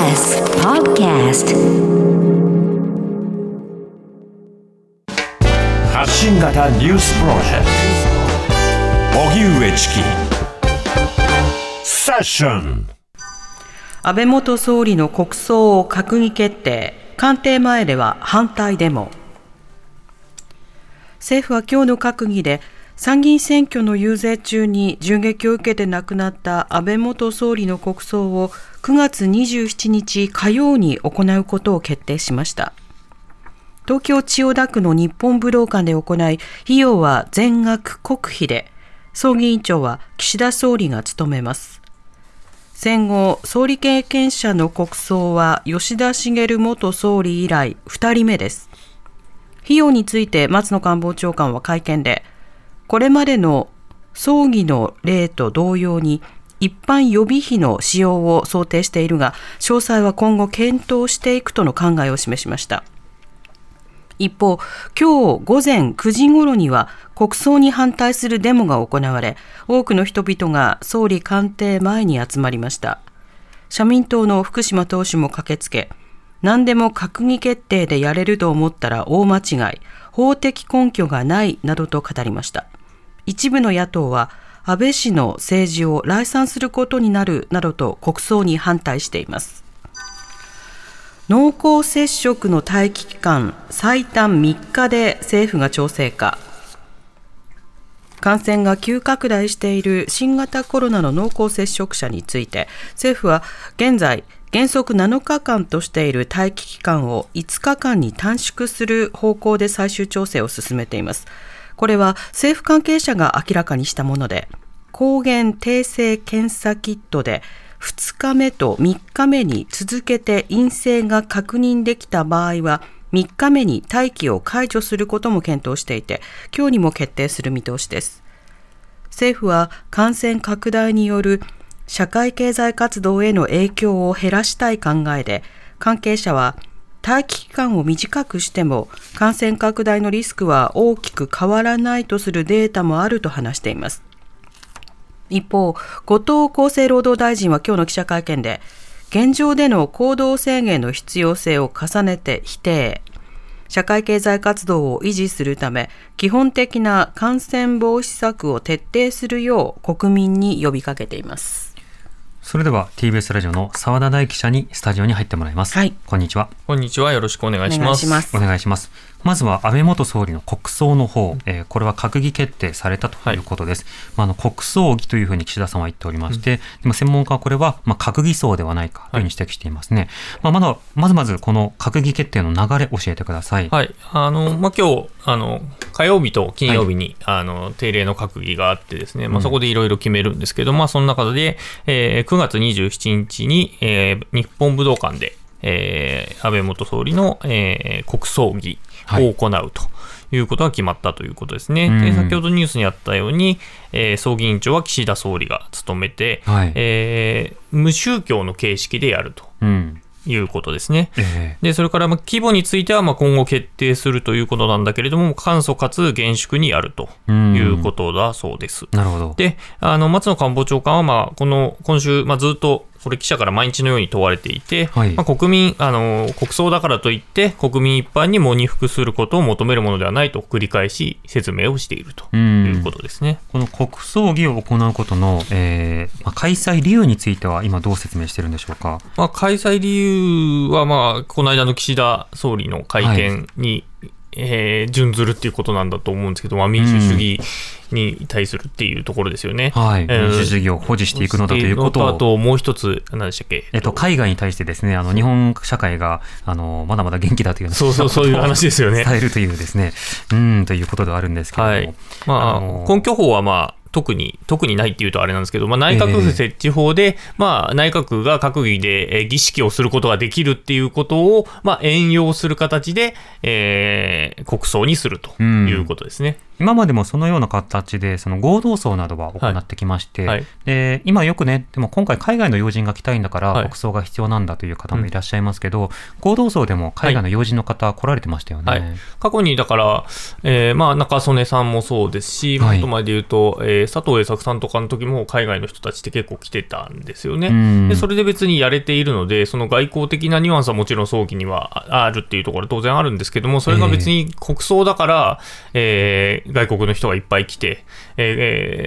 TBS Podcast 発信型ニュースプロジェクト。荻上チキ。セッション。安倍元総理の国葬を閣議決定。官邸前では反対デモ。政府は今日の閣議で参議院選挙の遊説中に銃撃を受けて亡くなった安倍元総理の国葬を9月27日火曜に行うことを決定しました。東京千代田区の日本武道館で行い費用は全額国費で葬儀委員長は岸田総理が務めます。戦後総理経験者の国葬は吉田茂元総理以来2人目です。費用について松野官房長官は会見でこれまでの葬儀の例と同様に一般予備費の使用を想定しているが詳細は今後検討していくとの考えを示しました。一方今日午前9時ごろには国葬に反対するデモが行われ多くの人々が総理官邸前に集まりました。社民党の福島党首も駆けつけ何でも閣議決定でやれると思ったら大間違い法的根拠がないなどと語りました。一部の野党は安倍氏の政治を来賛することになるなどと国葬に反対しています。濃厚接触の待機期間最短3日で政府が調整か。感染が急拡大している新型コロナの濃厚接触者について政府は現在原則7日間としている待機期間を5日間に短縮する方向で最終調整を進めています。これは政府関係者が明らかにしたもので抗原定性検査キットで2日目と3日目に続けて陰性が確認できた場合は3日目に待機を解除することも検討していて今日にも決定する見通しです。政府は感染拡大による社会経済活動への影響を減らしたい考えで関係者は待機期間を短くしても感染拡大のリスクは大きく変わらないとするデータもあると話しています。一方後藤厚生労働大臣は今日の記者会見で現状での行動制限の必要性を重ねて否定。社会経済活動を維持するため基本的な感染防止策を徹底するよう国民に呼びかけています。それでは TBS ラジオの澤田大記者にスタジオに入ってもらいます。はいこんにちは。こんにちは。よろしくお願いします。お願いします。まずは安倍元総理の国葬の方、えーこれは閣議決定されたということです。まあ、あの国葬儀というふうに岸田さんは言っておりまして、でも専門家はこれはまあ閣議葬ではないかというふうに指摘していますね。まあ、まだまずまずこの閣議決定の流れ教えてください。はい。あの、まあ、今日、あの、火曜日と金曜日に、あの、定例の閣議があってですね、まあ、そこでいろいろ決めるんですけど、まあ、その中で、えー9月27日に、えー日本武道館で、えー安倍元総理の、えー国葬儀を行うと。いうことが決まったということですね。うんで先ほどニュースにあったように、えー葬儀委員長は岸田総理が務めて、はいえー無宗教の形式でやるとうん。いうことですね。えで、それからまあ規模についてはまあ今後決定するということなんだけれども、簡素かつ厳粛にやるとうんいうことだそうです。ーなるほど。で、あの松野官房長官はまあこの今週、まあ、ずっとこれ記者から毎日のように問われていて、はいまあ、国民あの、国葬だからといって、国民一般に喪に服することを求めるものではないと繰り返し説明をしているとうんいうことですね。この国葬儀を行うことの、えーまあ、開催理由については今どう説明してるんでしょうか？まあ、開催理由は、まあ、この間の岸田総理の会見に、えー準ずるっていうことなんだと思うんですけど、まあ、民主主義に対するっていうところですよね。はい。えー民主主義を保持していくのだということを。あと、もう一つ、何でしたっけ、えっと、海外に対してですね、あの、日本社会が、あの、まだまだ元気だというそうそう、そういう話ですよね。伝えるというですね、うん、ということではあるんですけれども。はい。まあ、あの根拠法はまあ、特に、特にないっていうとあれなんですけど、まあ、内閣府設置法で、まあ、内閣が閣議でえー儀式をすることができるっていうことを、まあ、援用する形で、えー国葬にするということですね。今までもそのような形でその合同葬などは行ってきまして、はい。はい。で今よくねでも今回海外の要人が来たいんだからはい。国葬が必要なんだという方もいらっしゃいますけど、合同葬でも海外の要人の方来られてましたよね。はい。過去にだから、えーまあ、中曽根さんもそうですし、はい。もっと前で言うと、えー佐藤栄作さんとかの時も海外の人たちって結構来てたんですよね。うん。でそれで別にやれているので、その外交的なニュアンスはもちろん早期にはああるっていうところは当然あるんですけども、それが別に国葬だから、えー外国の人がいっぱい来て、えー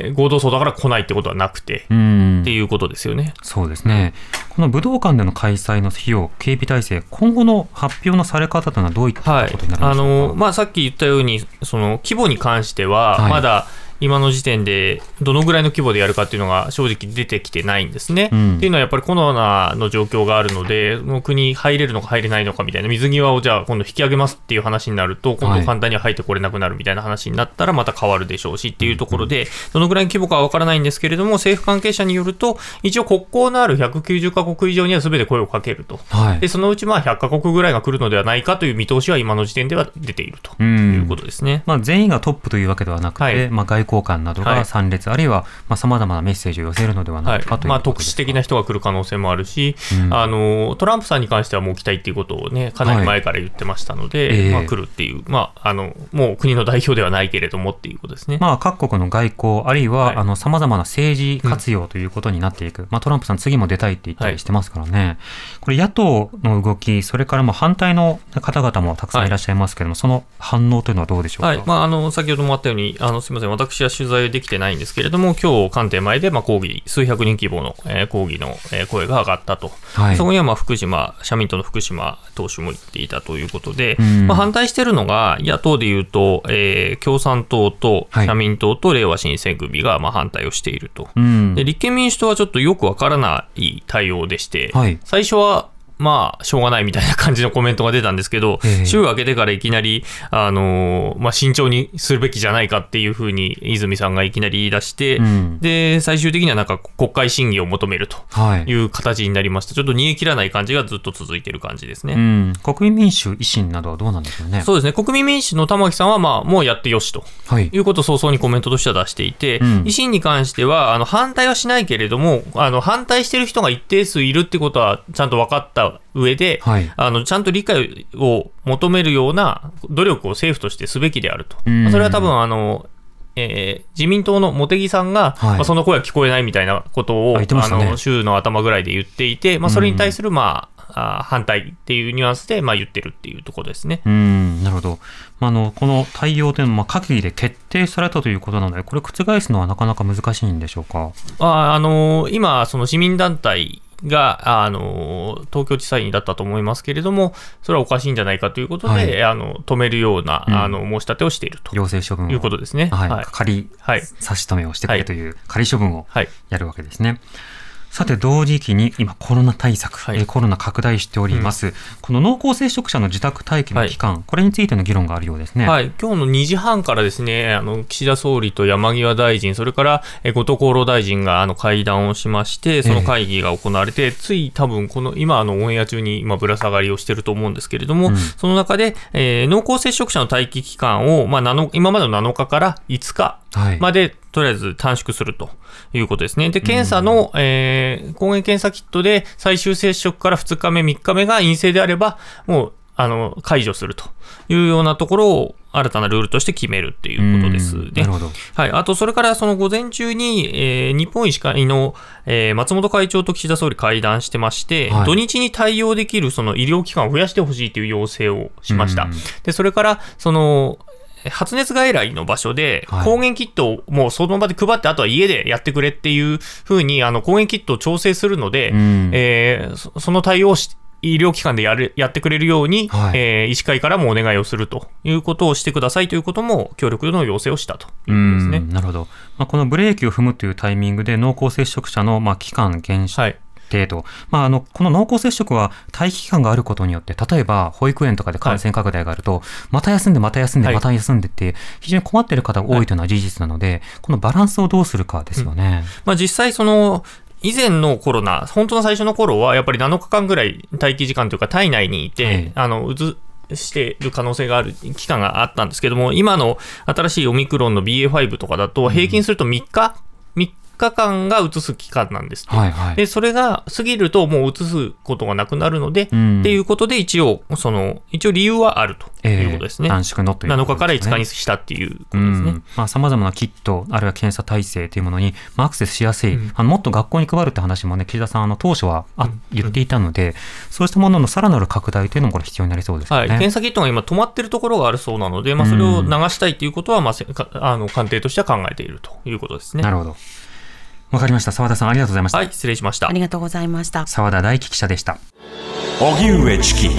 えー合同葬だから来ないってことはなくて、うんっていうことですよね。そうですね、この武道館での開催の費用、警備体制、今後の発表のされ方というのはどういったはいことになるんあでしょうか？のまあ、さっき言ったように、その規模に関しては、はいまだ今の時点でどのぐらいの規模でやるかっていうのが正直出てきてないんですね。うんっていうのはやっぱりコロナの状況があるので、その国入れるのか入れないのかみたいな、水際をじゃあ今度引き上げますっていう話になると、今はい度簡単には入ってこれなくなるみたいな話になったらまた変わるでしょうしっていうところで、どのぐらいの規模かは分からないんですけれども、政府関係者によると、一応国交のある190カ国以上には全て声をかけると。はいで、そのうちまあ100カ国ぐらいが来るのではないかという見通しは今の時点では出ているとうんいうことですね。まあ、全員がトップというわけではなくて、はいまあ、外交官などはい。が参列、あるいはさまざ、まなメッセージを寄せるのではなはいいかというまあ、特殊的な人が来る可能性もあるし、うん。あのトランプさんに関してはもう来たいっていうことをね、かなり前から言ってましたので、はいええ。まあ、来るっていう、まああの、もう国の代表ではないけれどもっていうことですね。まあ、各国の外交、あるいは、はい。あの、様々な政治活用ということになっていく。まあ、トランプさん次も出たいって言ったりしてますからね。これ、野党の動き、それからもう反対の方々もたくさんい。らっしゃいますけども、その反応というのはどうでしょうか？はい。まあ、あの先ほどもあったように、あのすみません、私は取材できてないんですけれども、今日官邸前でまあ抗議、数百人規模の、えー抗議の、えー声が上がったと、はい。そこにはまあ福島、社民党の福島党首も言っていたということで、うん。まあ、反対しているのが、野党でいうと、えー共産党とはい。社民党とれいわ新選組がまあ反対をしていると。うん。で立憲民主党はちょっとよくわからない対応でして、はい。最初はまあ、しょうがないみたいな感じのコメントが出たんですけど、ええ週明けてからいきなり、あのーまあ、慎重にするべきじゃないかっていうふうに泉さんがいきなり言い出して、うんで、最終的にはなんか国会審議を求めるとはい。いう形になりました。ちょっと煮え切らない感じがずっと続いてる感じですね。うん、国民民主、維新などはどうなんでしょうね。そうですね。国民民主の玉木さんは、まあ、もうやってよしと。はい。いうことを早々にコメントとしては出していて、うん維新に関してはあの反対はしないけれどもあの、反対してる人が一定数いるってことはちゃんと分かった上で、はいあのちゃんと理解を求めるような努力を政府としてすべきであると。それは多分あのえー自民党の茂木さんが、はいまあ、その声は聞こえないみたいなことを、ねの週の頭ぐらいで言っていて、まあ、それに対する、まああ反対っていうニュアンスで、まあ、言ってるっていうところですね。うん、なるほど。まあ、あの、この対応というのは、まあ、閣議で決定されたということなので、これ覆すのはなかなか難しいんでしょうか？ああの今、その市民団体が、あの東京地裁にだったと思いますけれども、それはおかしいんじゃないかということで、はいあの止めるような、うんあの申し立てをしていると行政処分を。いうことですね。はい。はい仮はい差し止めをしてくれという仮処分をはいやるわけですね。さて、同時期に今、コロナ対策、はい。えーコロナ拡大しております、この濃厚接触者の自宅待機の期間、これについての議論があるようですね。はい、今日の2時半からですね、あの岸田総理と山際大臣、それからえ後藤厚労大臣があの会談をしまして、その会議が行われて、つい多分この今、あのオンエア中に今、ぶら下がりをしていると思うんですけれども、うん。その中で、えー濃厚接触者の待機期間を、まあ、7今までの7日から5日はい。とりあえず短縮するということですね。で、検査の、えー抗原検査キットで最終接触から2日目、3日目が陰性であれば、もう、あの、解除するというようなところを新たなルールとして決めるっていうことですね。うんなるほど。はい。あと、それからその午前中に、えー日本医師会の、えー松本会長と岸田総理会談してまして、はい土日に対応できるその医療機関を増やしてほしいという要請をしました。うんで、それから、その、発熱外来の場所で、はい。抗原キットをもうその場で配って、あとは家でやってくれっていうふうに、あの、抗原キットを調整するので、うん。えーそその対応をし医療機関でやるやってくれるように、はい。えー医師会からもお願いをするということをしてくださいということも、協力の要請をしたというなるほど。まあ、このブレーキを踏むというタイミングで濃厚接触者のまあ期間限はい。定と、まあ、あのこの濃厚接触は待機期間があることによって、例えば保育園とかで感染拡大があると、また休んで、また休んで、はい。また休んでって、非常に困っている方が多いというのは事実なので、このバランスをどうするかですよね。まあ、実際、その、以前のコロナ、本当の最初の頃は、やっぱり7日間ぐらい待機時間というか、体内にいて、はい。あのうずしている可能性がある期間があったんですけども、今の新しいオミクロンの BA.5 とかだと、平均すると3日、3日間が移す期間なんですはいはい。で、それが過ぎるともう移すことがなくなるので、うんっていうことで一応、その、一応理由はあるということですね。短縮のということ7日から5ですね日にしたっていうことうですね。んまあ、様々なキット、あるいは検査体制というものに、まあ、アクセスしやすい、うんあのもっと学校に配るって話もね、岸田さん、あの当初はあ言っていたので、そうしたもののさらなる拡大というのもこれ必要になりそうですよはい、ね。検査キットが今止まってるところがあるそうなので、まあ、それを流したいということは、まあ、あの官邸としては考えているということですね。なるほど。わかりました。澤田さん、ありがとうございました。はい、失礼しましたあ。りがとうございました。澤田大樹記者でした。荻上チキ